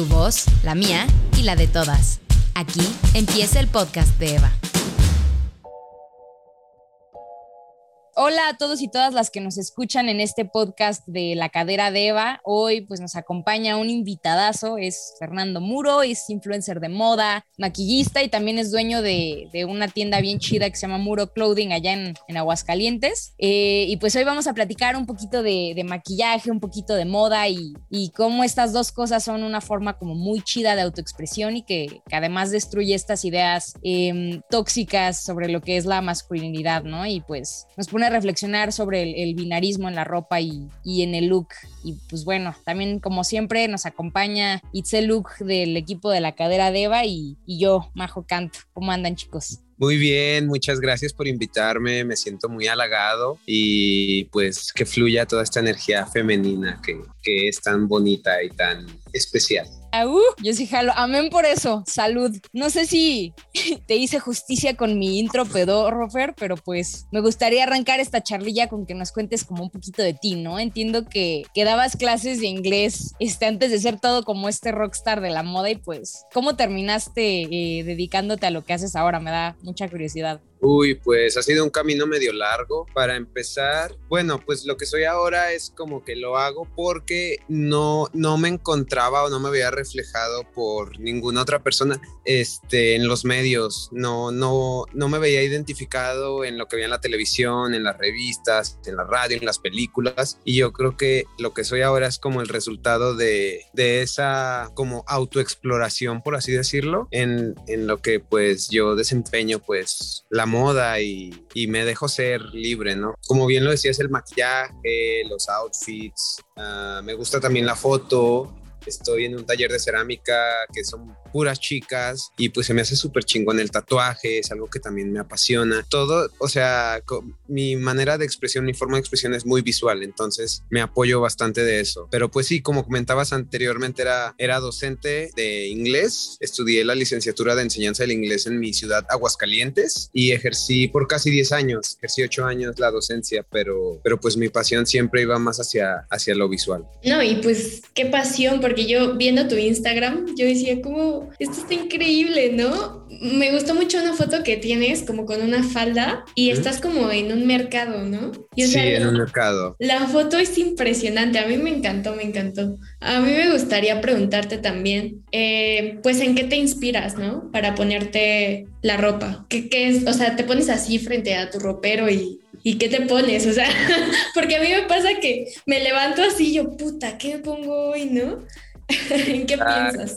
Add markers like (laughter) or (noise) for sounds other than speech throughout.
Tu voz, la mía y la de todas. Aquí empieza el podcast de Eva. Hola a todos y todas las que nos escuchan en este podcast de La Cadera de Eva. Hoy pues nos acompaña un invitadazo, es Fernando Muro, es influencer de moda, maquillista y también es dueño de, de una tienda bien chida que se llama Muro Clothing allá en, en Aguascalientes. Eh, y pues hoy vamos a platicar un poquito de, de maquillaje, un poquito de moda y, y, cómo estas dos cosas son una forma como muy chida de autoexpresión y que, que además destruye estas ideas eh, tóxicas sobre lo que es la masculinidad, ¿no? Y pues nos pone reflexionar sobre el, binarismo en la ropa y, y, en el look. Y pues bueno, también como siempre nos acompaña Itzel Look del equipo de la cadera de y, y yo, Majo Canto. ¿Cómo andan chicos? Muy bien, muchas gracias por invitarme, me siento muy halagado y pues que fluya toda esta energía femenina que, que es tan bonita y tan especial. Uh, yo sí jalo. Amén por eso. Salud. No sé si (laughs) te hice justicia con mi intro pedorro, Fer, pero pues me gustaría arrancar esta charlilla con que nos cuentes como un poquito de ti, ¿no? Entiendo que, que dabas clases de inglés este, antes de ser todo como este rockstar de la moda y pues, ¿cómo terminaste eh, dedicándote a lo que haces ahora? Me da mucha curiosidad. Uy, pues ha sido un camino medio largo. Para empezar, bueno, pues lo que soy ahora es como que lo hago porque no, no me encontraba o no me había reflejado por ninguna otra persona este, en los medios. No, no, no me veía identificado en lo que veía en la televisión, en las revistas, en la radio, en las películas. Y yo creo que lo que soy ahora es como el resultado de, de esa como autoexploración, por así decirlo, en, en lo que pues yo desempeño pues la moda y, me dejo ser libre, ¿no? Como bien lo decías, el maquillaje, los outfits, uh, me gusta también la foto. Estoy en un taller de cerámica que son puras chicas y pues se me hace súper chingón el tatuaje, es algo que también me apasiona. Todo, o sea, mi manera de expresión, mi forma de expresión es muy visual, entonces me apoyo bastante de eso. Pero pues sí, como comentabas anteriormente, era, era docente de inglés, estudié la licenciatura de enseñanza del inglés en mi ciudad, Aguascalientes, y ejercí por casi 10 años, ejercí 8 años la docencia, pero, pero pues mi pasión siempre iba más hacia, hacia lo visual. No, y pues qué pasión, porque yo viendo tu Instagram, yo decía, ¿cómo? Esto está increíble, ¿no? Me gustó mucho una foto que tienes como con una falda y ¿Mm? estás como en un mercado, ¿no? Y, o sí, sea, en un mercado. La foto es impresionante, a mí me encantó, me encantó. A mí me gustaría preguntarte también, eh, pues, ¿en qué te inspiras, ¿no? Para ponerte la ropa. ¿Qué, ¿Qué, es? O sea, te pones así frente a tu ropero y, ¿y qué te pones? O sea, (laughs) porque a mí me pasa que me levanto así, yo, puta, ¿qué me pongo hoy, no? (laughs) ¿En qué Exacto. piensas?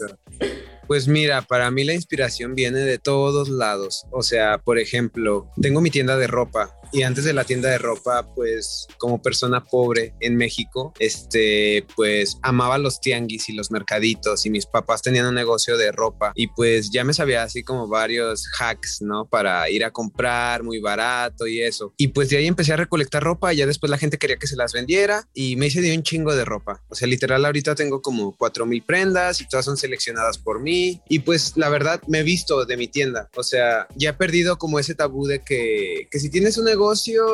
Pues mira, para mí la inspiración viene de todos lados. O sea, por ejemplo, tengo mi tienda de ropa y antes de la tienda de ropa, pues como persona pobre en México, este, pues amaba los tianguis y los mercaditos y mis papás tenían un negocio de ropa y pues ya me sabía así como varios hacks, ¿no? Para ir a comprar muy barato y eso. Y pues de ahí empecé a recolectar ropa y ya después la gente quería que se las vendiera y me hice de un chingo de ropa. O sea, literal ahorita tengo como cuatro mil prendas y todas son seleccionadas por mí y pues la verdad me he visto de mi tienda. O sea, ya he perdido como ese tabú de que, que si tienes un negocio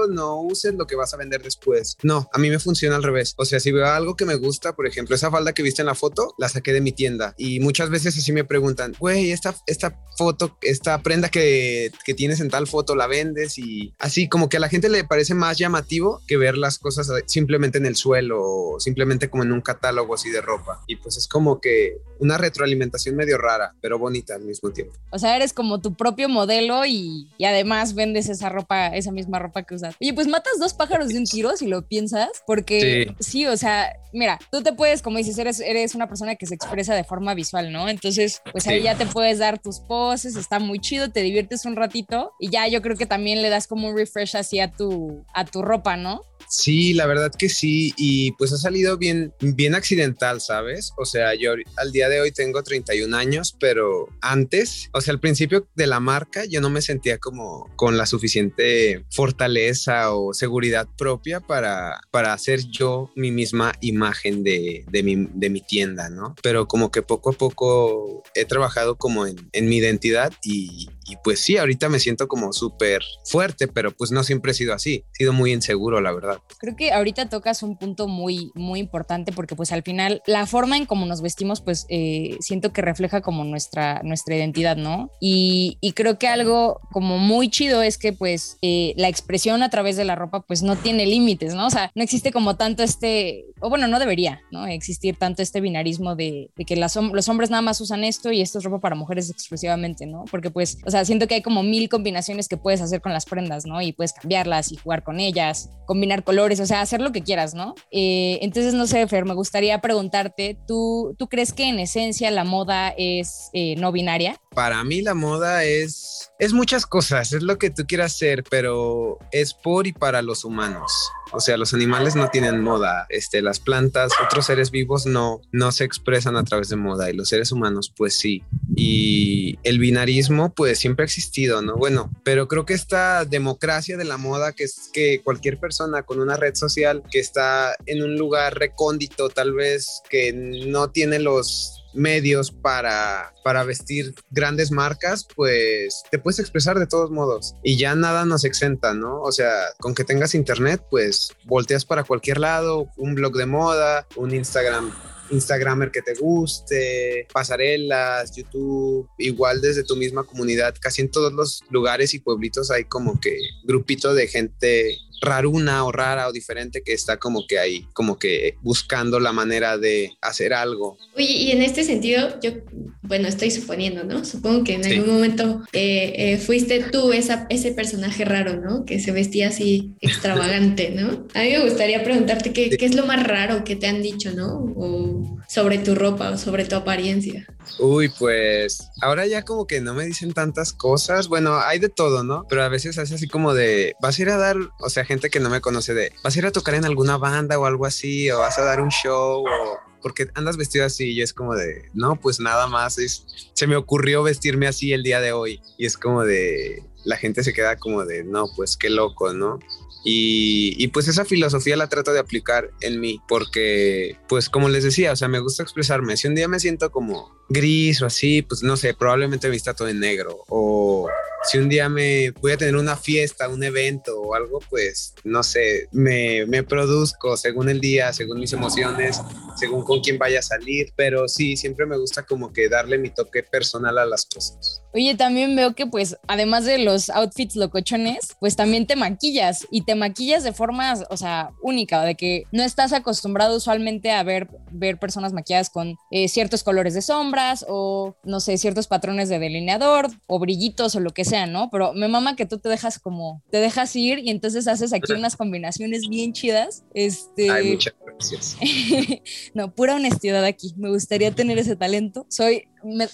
no uses lo que vas a vender después. No, a mí me funciona al revés. O sea, si veo algo que me gusta, por ejemplo, esa falda que viste en la foto, la saqué de mi tienda. Y muchas veces así me preguntan, güey, esta, esta foto, esta prenda que, que tienes en tal foto, la vendes y así como que a la gente le parece más llamativo que ver las cosas simplemente en el suelo o simplemente como en un catálogo así de ropa. Y pues es como que una retroalimentación medio rara, pero bonita al mismo tiempo. O sea, eres como tu propio modelo y, y además vendes esa ropa, esa misma ropa que usas. Oye, pues matas dos pájaros de un tiro si lo piensas, porque sí, sí o sea, mira, tú te puedes, como dices, eres, eres una persona que se expresa de forma visual, ¿no? Entonces, pues ahí sí. ya te puedes dar tus poses, está muy chido, te diviertes un ratito y ya yo creo que también le das como un refresh así a tu, a tu ropa, ¿no? Sí, la verdad que sí, y pues ha salido bien, bien accidental, ¿sabes? O sea, yo al día de hoy tengo 31 años, pero antes, o sea, al principio de la marca, yo no me sentía como con la suficiente fortaleza o seguridad propia para, para hacer yo mi misma imagen de, de, mi, de mi tienda, ¿no? Pero como que poco a poco he trabajado como en, mi identidad y, y pues sí, ahorita me siento como súper fuerte, pero pues no siempre he sido así, he sido muy inseguro, la verdad. Creo que ahorita tocas un punto muy, muy importante porque pues al final la forma en cómo nos vestimos pues eh, siento que refleja como nuestra, nuestra identidad, ¿no? Y, creo que algo como muy chido es que pues eh, la expresión a través de la ropa pues no tiene límites, ¿no? O sea, no existe como tanto este, o bueno, no debería, ¿no? Existir tanto este binarismo de, que los hombres nada más usan esto y esto es ropa para mujeres exclusivamente, ¿no? Porque pues, o sea, siento que hay como mil combinaciones que puedes hacer con las prendas, ¿no? Y puedes cambiarlas y jugar con ellas, combinar colores, o sea, hacer lo que quieras, ¿no? Eh, entonces, no sé, Fer, me gustaría preguntarte, ¿tú, ¿tú crees que en esencia la moda es eh, no binaria? Para mí la moda es, es muchas cosas, es lo que tú quieras hacer, pero es por y para los humanos. O sea, los animales no tienen moda, este, las plantas, otros seres vivos no, no se expresan a través de moda y los seres humanos pues sí. Y el binarismo pues siempre ha existido, ¿no? Bueno, pero creo que esta democracia de la moda, que es que cualquier persona con una red social que está en un lugar recóndito, tal vez que no tiene los medios para, para vestir grandes marcas, pues te puedes expresar de todos modos y ya nada nos exenta, ¿no? O sea, con que tengas internet, pues volteas para cualquier lado, un blog de moda, un Instagram Instagramer que te guste, pasarelas, YouTube, igual desde tu misma comunidad, casi en todos los lugares y pueblitos hay como que grupito de gente raruna o rara o diferente que está como que ahí, como que buscando la manera de hacer algo. Oye, y en este sentido, yo, bueno, estoy suponiendo, ¿no? Supongo que en algún momento eh, eh, fuiste tú esa, ese personaje raro, ¿no? Que se vestía así (laughs) extravagante, ¿no? A mí me gustaría preguntarte qué, qué es lo más raro que te han dicho, ¿no? O sobre tu ropa o sobre tu apariencia. Uy, pues ahora ya como que no me dicen tantas cosas. Bueno, hay de todo, ¿no? Pero a veces hace así como de, vas a ir a dar, o sea, gente que no me conoce de, vas a ir a tocar en alguna banda o algo así, o vas a dar un show, o porque andas vestido así y es como de, no, pues nada más, es, se me ocurrió vestirme así el día de hoy y es como de, la gente se queda como de, no, pues qué loco, ¿no? Y, pues esa filosofía la trato de aplicar en mí, porque pues como les decía, o sea, me gusta expresarme. Si un día me siento como gris o así, pues no sé, probablemente me vista todo en negro. O si un día me voy a tener una fiesta, un evento o algo, pues no sé, me, me produzco según el día, según mis emociones, según con quién vaya a salir. Pero sí, siempre me gusta como que darle mi toque personal a las cosas. Oye, también veo que pues además de los outfits locochones, pues también te maquillas y te maquillas de forma, o sea, única, de que no estás acostumbrado usualmente a ver, ver personas maquilladas con eh, ciertos colores de sombras o, no sé, ciertos patrones de delineador o brillitos o lo que sea, ¿no? Pero me mama que tú te dejas como, te dejas ir y entonces haces aquí unas combinaciones bien chidas. Este... Ay, muchas gracias. (laughs) no, pura honestidad aquí. Me gustaría tener ese talento. Soy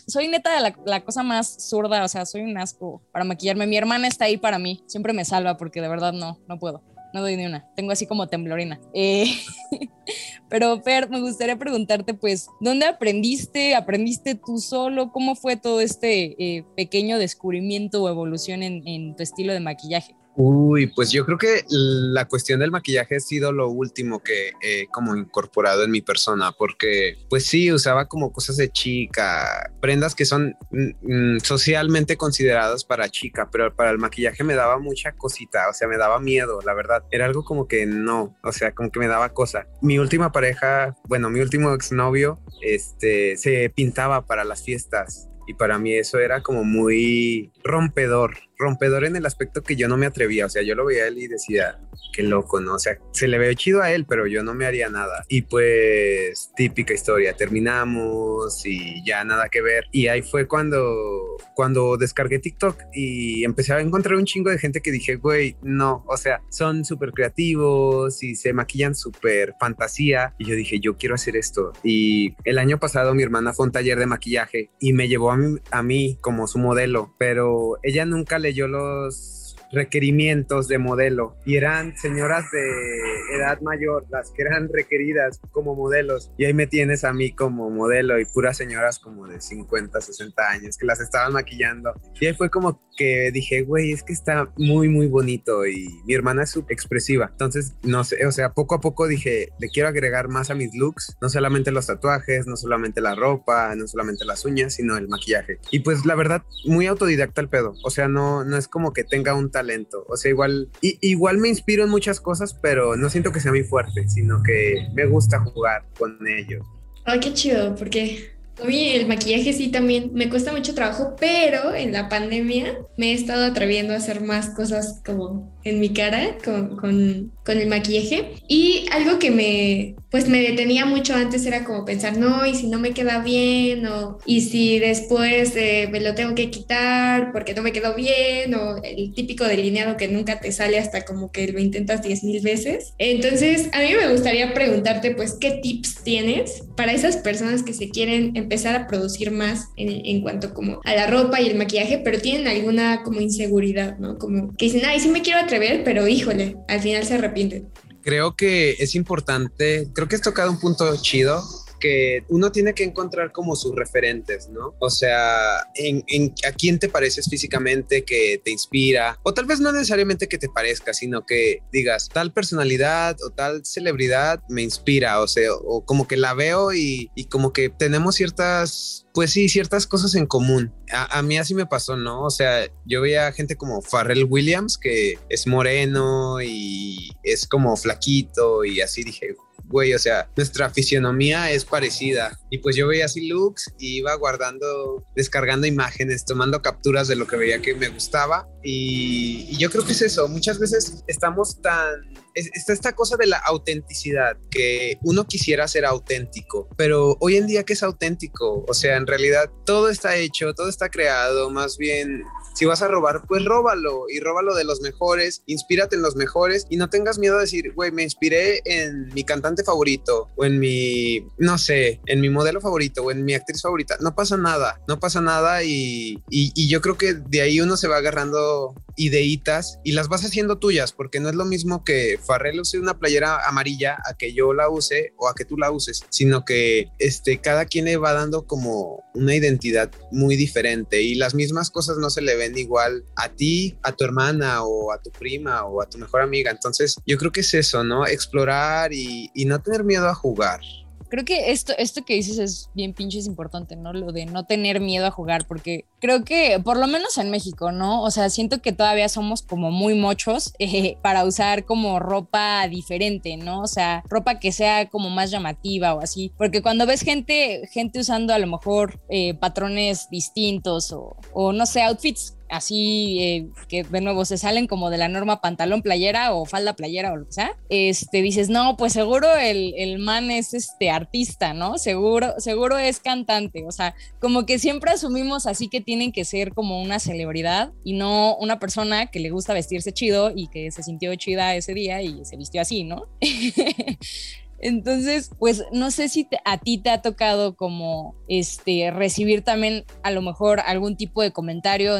soy neta la, la, cosa más zurda, o sea, soy un asco para maquillarme. Mi hermana está ahí para mí, siempre me salva porque de verdad no, no puedo. No doy ni una, tengo así como temblorina. Eh, (laughs) pero Fer, me gustaría preguntarte, pues, ¿dónde aprendiste? ¿Aprendiste tú solo? ¿Cómo fue todo este eh, pequeño descubrimiento o evolución en tu estilo de maquillaje? Uy, pues yo creo que la cuestión del maquillaje ha sido lo último que he como incorporado en mi persona, porque pues sí, usaba como cosas de chica, prendas que son mm, socialmente consideradas para chica, pero para el maquillaje me daba mucha cosita, o sea, me daba miedo, la verdad. Era algo como que no, o sea, como que me daba cosa. Mi última pareja, bueno, mi último exnovio, este, se pintaba para las fiestas y para mí eso era como muy rompedor, rompedor en el aspecto que yo no me atrevía, o sea, yo lo veía a él y decía, qué loco, ¿no? O sea, se le ve chido a él, pero yo no me haría nada. Y pues, típica historia, terminamos y ya nada que ver. Y ahí fue cuando, cuando descargué TikTok y empecé a encontrar un chingo de gente que dije, güey, no, o sea, son súper creativos y se maquillan súper fantasía. Y yo dije, yo quiero hacer esto. Y el año pasado mi hermana fue a un taller de maquillaje y me llevó a mí, a mí como su modelo, pero ella nunca leyó los requerimientos de modelo y eran señoras de edad mayor las que eran requeridas como modelos y ahí me tienes a mí como modelo y puras señoras como de 50, 60 años que las estaban maquillando y ahí fue como que dije, güey, es que está muy, muy bonito y mi hermana es súper expresiva. Entonces, no sé, o sea, poco a poco dije, le quiero agregar más a mis looks, no solamente los tatuajes, no solamente la ropa, no solamente las uñas, sino el maquillaje. Y pues la verdad, muy autodidacta el pedo. O sea, no, no es como que tenga un talento. O sea, igual, y, igual me inspiro en muchas cosas, pero no siento que sea muy fuerte, sino que me gusta jugar con ellos. Ay, qué chido, porque mí el maquillaje sí también me cuesta mucho trabajo, pero en la pandemia me he estado atreviendo a hacer más cosas como en mi cara con, con, con, el maquillaje. Y algo que me, pues me detenía mucho antes era como pensar, no, y si no me queda bien, o y si después eh, me lo tengo que quitar porque no me quedó bien, o el típico delineado que nunca te sale hasta como que lo intentas 10 mil veces. Entonces, a mí me gustaría preguntarte, pues, ¿qué tips tienes para esas personas que se quieren empezar a producir más en, cuanto como a la ropa y el maquillaje, pero tienen alguna como inseguridad, ¿no? Como que dicen, ay, sí me quiero atrever, pero híjole, al final se arrepienten. Creo que es importante, creo que has tocado un punto chido que uno tiene que encontrar como sus referentes, ¿no? O sea, en, a quién te pareces físicamente que te inspira, o tal vez no necesariamente que te parezca, sino que digas, tal personalidad o tal celebridad me inspira, o sea, o como que la veo y, y como que tenemos ciertas, pues sí, ciertas cosas en común. A, a, mí así me pasó, ¿no? O sea, yo veía gente como Farrell Williams, que es moreno y es como flaquito y así dije, güey, o sea, nuestra fisionomía es parecida. Y pues yo veía así looks y iba guardando, descargando imágenes, tomando capturas de lo que veía que me gustaba. Y, y yo creo que es eso, muchas veces estamos tan está esta cosa de la autenticidad, que uno quisiera ser auténtico, pero hoy en día, ¿qué es auténtico? O sea, en realidad todo está hecho, todo está creado, más bien, si vas a robar, pues róbalo y róbalo de los mejores, inspírate en los mejores y no tengas miedo a decir, güey, me inspiré en mi cantante favorito o en mi, no sé, en mi modelo favorito o en mi actriz favorita. No pasa nada, no pasa nada y, y, y yo creo que de ahí uno se va agarrando ideitas y las vas haciendo tuyas, porque no es lo mismo que Farrell use una playera amarilla a que yo la use o a que tú la uses, sino que este, cada quien le va dando como una identidad muy diferente y las mismas cosas no se le ven igual a ti, a tu hermana o a tu prima o a tu mejor amiga. Entonces yo creo que es eso, ¿no? Explorar y, y no tener miedo a jugar creo que esto, esto que dices es bien pinche es importante, ¿no? Lo de no tener miedo a jugar, porque creo que, por lo menos en México, ¿no? O sea, siento que todavía somos como muy mochos (laughs) eh, para usar como ropa diferente, ¿no? O sea, ropa que sea como más llamativa o así, porque cuando ves gente, gente usando a lo mejor eh, patrones distintos o, o no sé, outfits así eh, que de nuevo se salen como de la norma pantalón playera o falda playera o lo que sea, este, dices, no, pues seguro el, el, man es este artista, ¿no? Seguro, seguro es cantante, o sea, como que siempre asumimos así que tienen que ser como una celebridad y no una persona que le gusta vestirse chido y que se sintió chida ese día y se vistió así, ¿no? (laughs) Entonces, pues no sé si a ti te ha tocado como este recibir también a lo mejor algún tipo de comentario.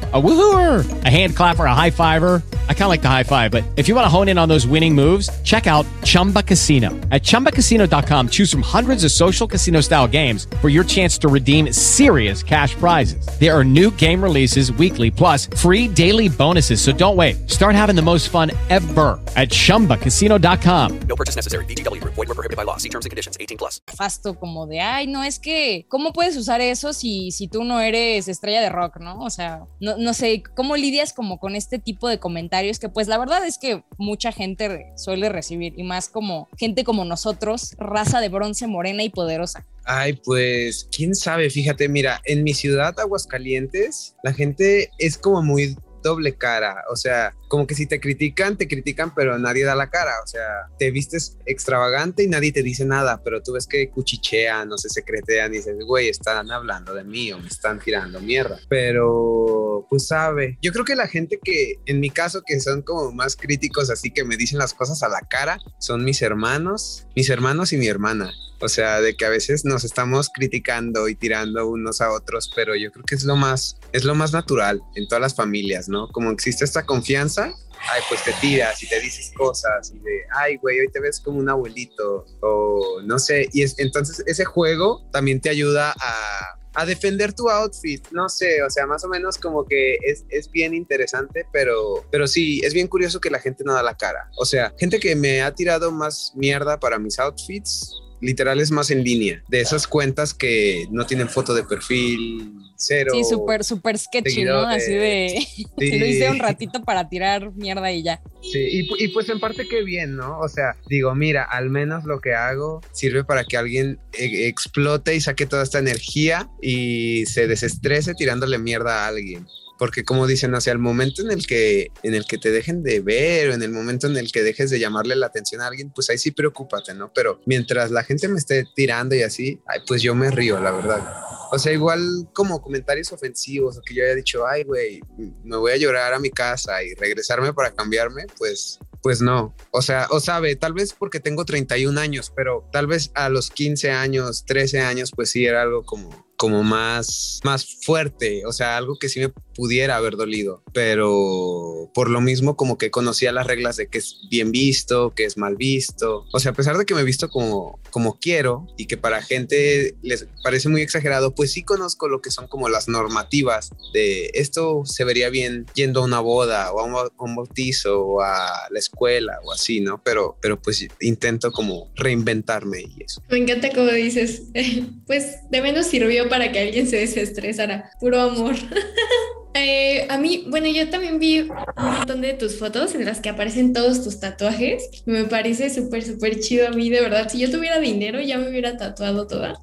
A woohooer, a hand clapper, a high fiver. I kind of like the high five, but if you want to hone in on those winning moves, check out Chumba Casino. At ChumbaCasino.com, choose from hundreds of social casino style games for your chance to redeem serious cash prizes. There are new game releases weekly, plus free daily bonuses. So don't wait. Start having the most fun ever at ChumbaCasino.com. No purchase necessary. BGW. Void were prohibited by law. See terms and conditions. 18 plus. Fasto como de, ay, no, es que, ¿cómo puedes usar eso si, si tú no eres estrella de rock, no? O sea, no, no sé, ¿cómo lidias como con este tipo de comentarios que pues la verdad es que mucha gente suele recibir y más como gente como nosotros, raza de bronce morena y poderosa? Ay, pues, quién sabe, fíjate, mira, en mi ciudad, Aguascalientes, la gente es como muy doble cara, o sea, como que si te critican, te critican, pero nadie da la cara, o sea, te vistes extravagante y nadie te dice nada, pero tú ves que cuchichean o se secretean y dices, güey, están hablando de mí o me están tirando mierda, pero pues sabe. Yo creo que la gente que, en mi caso, que son como más críticos, así que me dicen las cosas a la cara, son mis hermanos, mis hermanos y mi hermana. O sea, de que a veces nos estamos criticando y tirando unos a otros, pero yo creo que es lo más, es lo más natural en todas las familias, ¿no? Como existe esta confianza, ay, pues te tiras y te dices cosas y de, ay, güey, hoy te ves como un abuelito o no sé. Y es, entonces ese juego también te ayuda a, a defender tu outfit, no sé, o sea, más o menos como que es, es, bien interesante, pero, pero sí, es bien curioso que la gente no da la cara. O sea, gente que me ha tirado más mierda para mis outfits, literal es más en línea, de esas cuentas que no tienen foto de perfil, cero. Sí, súper, súper sketchy, ¿no? Así de, sí. (laughs) lo hice un ratito para tirar mierda y ya. Sí, y, y, pues en parte qué bien, ¿no? O sea, digo, mira, al menos lo que hago sirve para que alguien e explote y saque toda esta energía y se desestrese tirándole mierda a alguien porque como dicen, hacia el momento en el que en el que te dejen de ver o en el momento en el que dejes de llamarle la atención a alguien, pues ahí sí preocúpate, ¿no? Pero mientras la gente me esté tirando y así, ay, pues yo me río, la verdad. O sea, igual como comentarios ofensivos o que yo haya dicho, ay, güey, me voy a llorar a mi casa y regresarme para cambiarme, pues pues no. O sea, o sabe, tal vez porque tengo 31 años, pero tal vez a los 15 años, 13 años, pues sí era algo como como más, más fuerte, o sea, algo que sí me pudiera haber dolido, pero por lo mismo como que conocía las reglas de que es bien visto, que es mal visto, o sea, a pesar de que me he visto como, como quiero y que para gente les parece muy exagerado, pues sí conozco lo que son como las normativas de esto se vería bien yendo a una boda o a un, a un bautizo o a la escuela o así, ¿no? Pero, pero pues intento como reinventarme y eso. Me encanta como dices, (laughs) pues de menos sirvió para que alguien se desestresara. Puro amor. (laughs) eh, a mí, bueno, yo también vi un montón de tus fotos en las que aparecen todos tus tatuajes. Me parece súper, súper chido a mí, de verdad. Si yo tuviera dinero, ya me hubiera tatuado toda.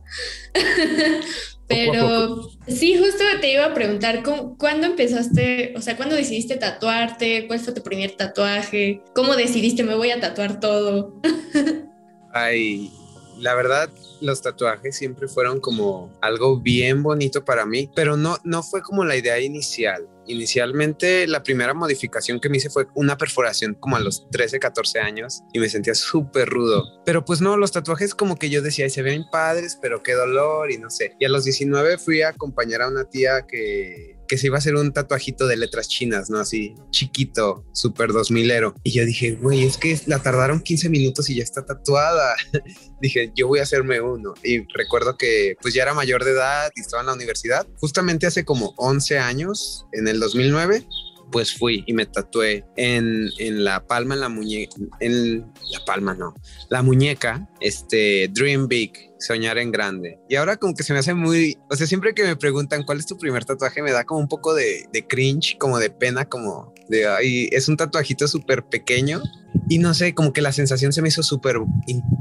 (laughs) Pero sí, justo te iba a preguntar, ¿cuándo empezaste, o sea, cuándo decidiste tatuarte? ¿Cuál fue tu primer tatuaje? ¿Cómo decidiste me voy a tatuar todo? (laughs) Ay, la verdad, los tatuajes siempre fueron como algo bien bonito para mí, pero no, no fue como la idea inicial. Inicialmente la primera modificación que me hice fue una perforación como a los 13, 14 años y me sentía súper rudo. Pero pues no, los tatuajes como que yo decía, se ven padres, pero qué dolor y no sé. Y a los 19 fui a acompañar a una tía que que se iba a hacer un tatuajito de letras chinas, ¿no? Así chiquito, súper dos milero. Y yo dije, güey, es que la tardaron 15 minutos y ya está tatuada. (laughs) dije, yo voy a hacerme uno. Y recuerdo que pues ya era mayor de edad y estaba en la universidad. Justamente hace como 11 años, en el 2009, pues fui y me tatué en, en la palma, en la muñeca, en la palma no, la muñeca, este, Dream Big, soñar en grande. Y ahora como que se me hace muy, o sea, siempre que me preguntan cuál es tu primer tatuaje, me da como un poco de, de cringe, como de pena, como de, ay, es un tatuajito súper pequeño. Y no sé, como que la sensación se me hizo súper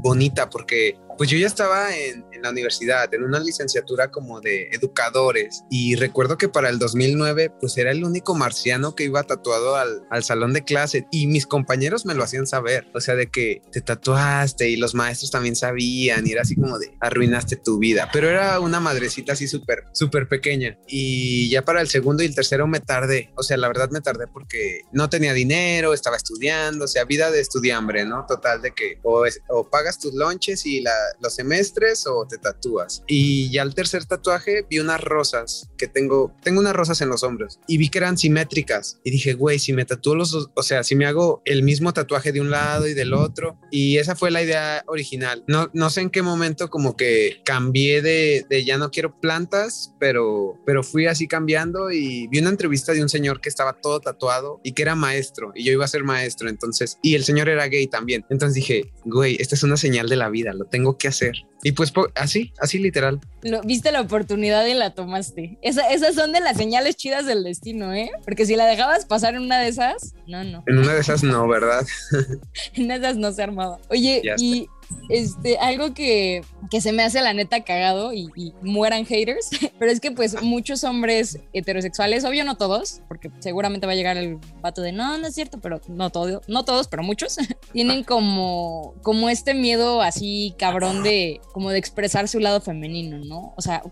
bonita porque pues yo ya estaba en, en, la universidad, en una licenciatura como de educadores y recuerdo que para el 2009 pues era el único marciano que iba tatuado al, al salón de clase y mis compañeros me lo hacían saber, o sea, de que te tatuaste y los maestros también sabían y era así como de arruinaste tu vida, pero era una madrecita así súper, súper pequeña y ya para el segundo y el tercero me tardé, o sea, la verdad me tardé porque no tenía dinero, estaba estudiando, o sea, vida de estudiambre, ¿no? Total de que o, pagas tus lonches y los semestres o te tatúas. Y ya al tercer tatuaje vi unas rosas que tengo, tengo unas rosas en los hombros y vi que eran simétricas y dije, güey, si me tatúo los o sea, si me hago el mismo tatuaje de un lado y del otro y esa fue la idea original. No, no sé en qué momento como que cambié de, de ya no quiero plantas, pero, pero fui así cambiando y vi una entrevista de un señor que estaba todo tatuado y que era maestro y yo iba a ser maestro entonces y el señor era gay también. Entonces dije, güey, esta es una señal de la vida, lo tengo que hacer. Y pues así, así literal. Lo, viste la oportunidad y la tomaste. Esa, esas son de las señales chidas del destino, ¿eh? Porque si la dejabas pasar en una de esas, no, no. En una de esas no, ¿verdad? (laughs) en esas no se armaba. Oye, y este, algo que, que, se me hace la neta cagado y, y, mueran haters, (laughs) pero es que pues muchos hombres heterosexuales, obvio no todos, porque seguramente va a llegar el vato de no, no es cierto, pero no, todo, no todos, pero muchos, (laughs) tienen como, como este miedo así cabrón de como de expresar su lado femenino, ¿no? O sea,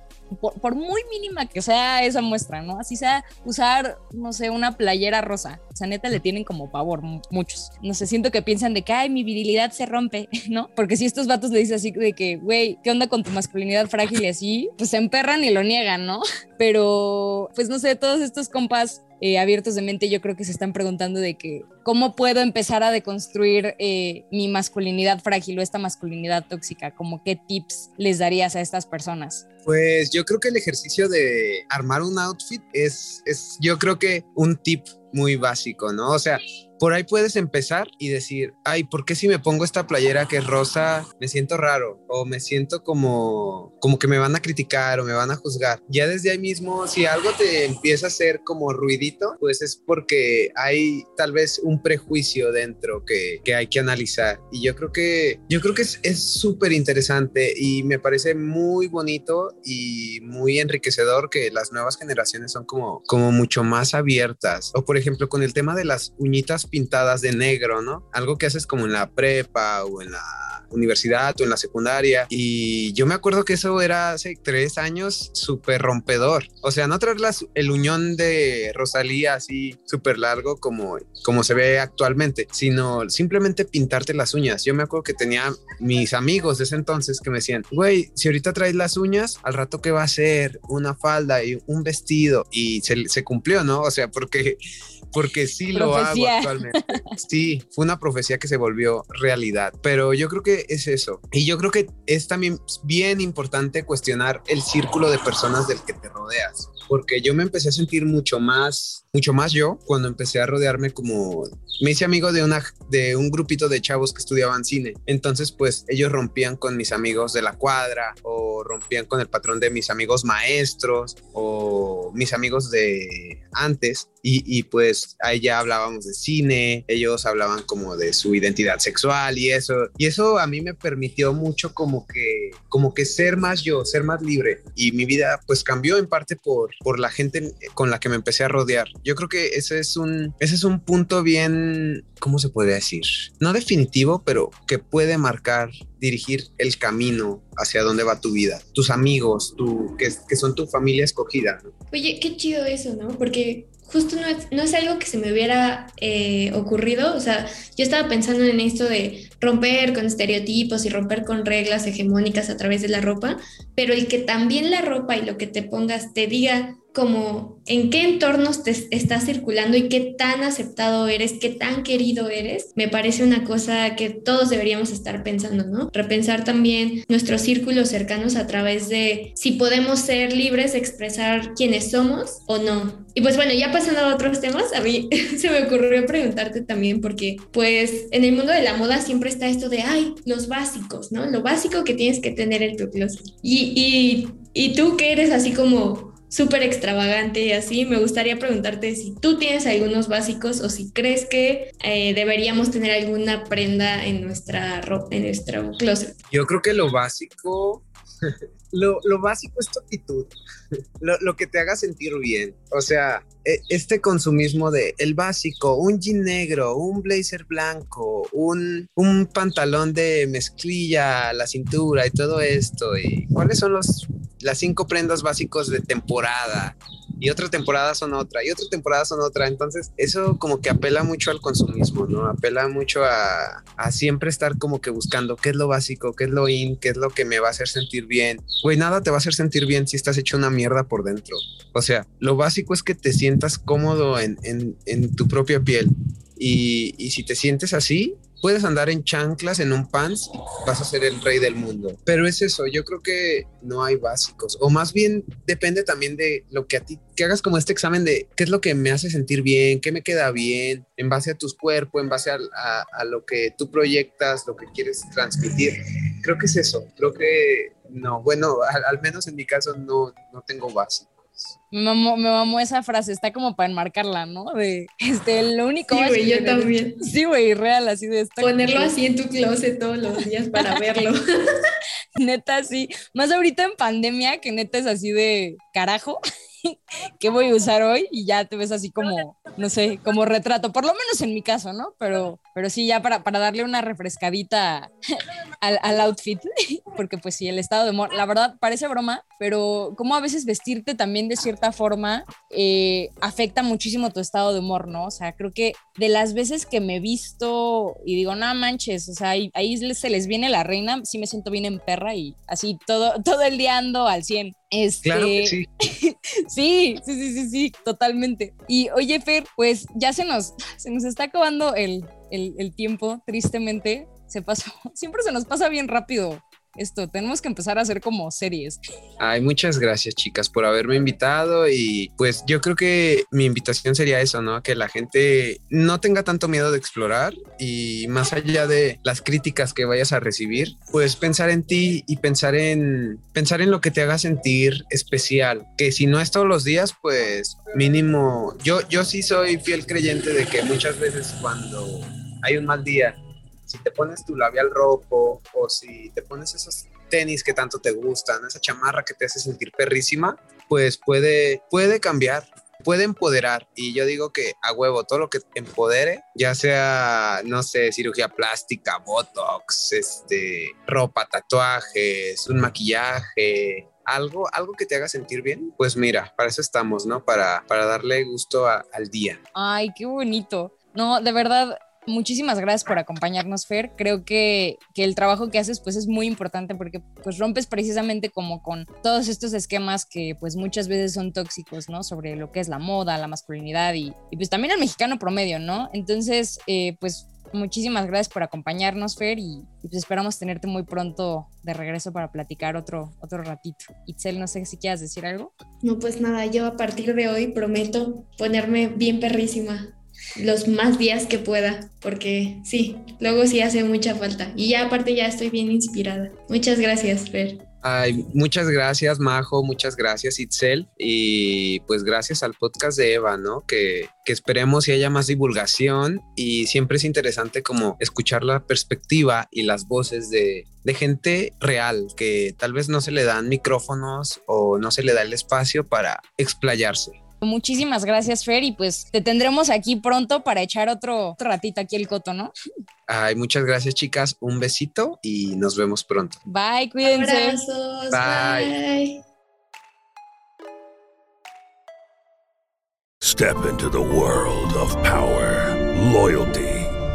por, muy mínima que sea esa muestra, ¿no? Así sea usar, no sé, una playera rosa. O neta le tienen como pavor muchos. No sé, siento que piensan de que, ay, mi virilidad se rompe, (laughs) ¿no? Porque si estos vatos le dicen así de que, güey, ¿qué onda con tu masculinidad frágil y así? Pues se emperran y lo niegan, ¿no? (laughs) Pero, pues no sé, todos estos compas eh, abiertos de mente yo creo que se están preguntando de que cómo puedo empezar a deconstruir eh, mi masculinidad frágil o esta masculinidad tóxica, como qué tips les darías a estas personas. Pues yo creo que el ejercicio de armar un outfit es, es yo creo que un tip muy básico, ¿no? O sea, por ahí puedes empezar y decir, ay, ¿por qué si me pongo esta playera que es rosa me siento raro o me siento como, como que me van a criticar o me van a juzgar? Ya desde ahí mismo, si algo te empieza a hacer como ruidito, pues es porque hay tal vez un prejuicio dentro que, que hay que analizar. Y yo creo que, yo creo que es súper interesante y me parece muy bonito y muy enriquecedor que las nuevas generaciones son como, como mucho más abiertas. O por ejemplo, con el tema de las uñitas pintadas de negro, ¿no? Algo que haces como en la prepa o en la universidad o en la secundaria. Y yo me acuerdo que eso era hace tres años súper rompedor. O sea, no traer el uñón de Rosalía así súper largo como, como se ve actualmente, sino simplemente pintarte las uñas. Yo me acuerdo que tenía mis amigos de ese entonces que me decían, güey, si ahorita traes las uñas, al rato que va a ser una falda y un vestido. Y se, se cumplió, ¿no? O sea, porque porque sí lo hago actualmente. Sí, fue una profecía que se volvió realidad, pero yo creo que es eso. Y yo creo que es también bien importante cuestionar el círculo de personas del que te rodeas porque yo me empecé a sentir mucho más, mucho más yo cuando empecé a rodearme como, me hice amigo de, una, de un grupito de chavos que estudiaban cine. Entonces, pues ellos rompían con mis amigos de la cuadra o rompían con el patrón de mis amigos maestros o mis amigos de antes. Y, y pues ahí ya hablábamos de cine, ellos hablaban como de su identidad sexual y eso. Y eso a mí me permitió mucho como que, como que ser más yo, ser más libre. Y mi vida pues cambió en parte por, por la gente con la que me empecé a rodear. Yo creo que ese es un, ese es un punto bien, ¿cómo se puede decir? No definitivo, pero que puede marcar dirigir el camino hacia dónde va tu vida, tus amigos, tu, que, son tu familia escogida. Oye, qué chido eso, ¿no? Porque justo no es, no es algo que se me hubiera eh, ocurrido, o sea, yo estaba pensando en esto de romper con estereotipos y romper con reglas hegemónicas a través de la ropa, pero el que también la ropa y lo que te pongas te diga como en qué entornos te estás circulando y qué tan aceptado eres, qué tan querido eres, me parece una cosa que todos deberíamos estar pensando, ¿no? Repensar también nuestros círculos cercanos a través de si podemos ser libres de expresar quiénes somos o no. Y pues bueno, ya pasando a otros temas, a mí (laughs) se me ocurrió preguntarte también porque pues en el mundo de la moda siempre está esto de, ay, los básicos, ¿no? Lo básico que tienes que tener en tu closet. Y, y, y tú que eres así como súper extravagante y así, me gustaría preguntarte si tú tienes algunos básicos o si crees que eh, deberíamos tener alguna prenda en nuestra en nuestro closet. Yo creo que lo básico, lo, lo, básico es tu actitud, lo, lo, que te haga sentir bien. O sea, e, este consumismo de el básico, un jean negro, un blazer blanco, un, un pantalón de mezclilla la cintura y todo esto. ¿Y cuáles son los las cinco prendas básicos de temporada y otra temporada son otra y otra temporada son otra. Entonces eso como que apela mucho al consumismo, ¿no? Apela mucho a, a, siempre estar como que buscando qué es lo básico, qué es lo in, qué es lo que me va a hacer sentir bien. Güey, nada te va a hacer sentir bien si estás hecho una mierda por dentro. O sea, lo básico es que te sientas cómodo en, en, tu propia piel. Y, y si te sientes así, puedes andar en chanclas, en un pants, vas a ser el rey del mundo. Pero es eso, yo creo que no hay básicos, o más bien depende también de lo que a ti, que hagas como este examen de qué es lo que me hace sentir bien, qué me queda bien, en base a tus cuerpos, en base a, a, lo que tú proyectas, lo que quieres transmitir. Creo que es eso, creo que no, bueno, al, al menos en mi caso no, no tengo básicos. Me mamó, me mamó esa frase, está como para enmarcarla, ¿no? De, este, lo único... Sí, güey, yo también. Sí, güey, real, así de... Esta Ponerlo así en tu closet todos los días para (laughs) verlo. (laughs) neta, sí. Más ahorita en pandemia, que neta es así de carajo. (laughs) qué voy a usar hoy y ya te ves así como, no sé, como retrato, por lo menos en mi caso, ¿no? Pero, pero sí, ya para, para darle una refrescadita al, al outfit, (laughs) porque pues sí, el estado de humor, la verdad parece broma, pero como a veces vestirte también de cierta forma eh, afecta muchísimo tu estado de humor, ¿no? O sea, creo que de las veces que me he visto y digo, no manches, o sea, ahí, ahí se les viene la reina, sí me siento bien en perra y así todo, todo el día ando al 100. Este, Claro que sí. (laughs) sí, sí, sí, sí, sí, totalmente. Y oye, Fer, pues ya se nos, se nos está acabando el, el, tiempo, tristemente. Se pasó, (laughs) siempre se nos pasa bien rápido esto. Tenemos que empezar a hacer como series. Ay, muchas gracias, chicas, por haberme invitado. Y pues yo creo que mi invitación sería eso, ¿no? Que la gente no tenga tanto miedo de explorar y más allá de las críticas que vayas a recibir, pues pensar en ti y pensar en pensar en lo que te haga sentir especial. Que si no es todos los días, pues mínimo. Yo, yo sí soy fiel creyente de que muchas veces cuando hay un mal día, si te pones tu labial rojo o si te pones esos tenis que tanto te gustan, esa chamarra que te hace sentir perrísima, pues puede, puede cambiar, puede empoderar. Y yo digo que a huevo, todo lo que empodere, ya sea, no sé, cirugía plástica, botox, este, ropa, tatuajes, un maquillaje, algo, algo que te haga sentir bien, pues mira, para eso estamos, ¿no? Para, para darle gusto al día. Ay, qué bonito. No, de verdad, muchísimas gracias por acompañarnos, Fer. Creo que, que el trabajo que haces pues es muy importante porque pues rompes precisamente como con todos estos esquemas que pues muchas veces son tóxicos, ¿no? Sobre lo que es la moda, la masculinidad y, pues también el mexicano promedio, ¿no? Entonces, eh, pues muchísimas gracias por acompañarnos, Fer, y, y, pues esperamos tenerte muy pronto de regreso para platicar otro, otro ratito. Itzel, no sé si quieras decir algo. No, pues nada, yo a partir de hoy prometo ponerme bien perrísima los más días que pueda, porque sí, luego sí hace mucha falta. Y ya aparte ya estoy bien inspirada. Muchas gracias, Fer. Ay, muchas gracias, Majo, muchas gracias, Itzel, y pues gracias al podcast de Eva, ¿no? Que, que esperemos si haya más divulgación y siempre es interesante como escuchar la perspectiva y las voces de, de gente real, que tal vez no se le dan micrófonos o no se le da el espacio para explayarse. Muchísimas gracias, Fer, y pues te tendremos aquí pronto para echar otro, otro ratito aquí el coto, ¿no? Ay, muchas gracias, chicas. Un besito y nos vemos pronto. Bye, cuídense. Abrazos, Bye. bye. Step into the world of power, loyalty,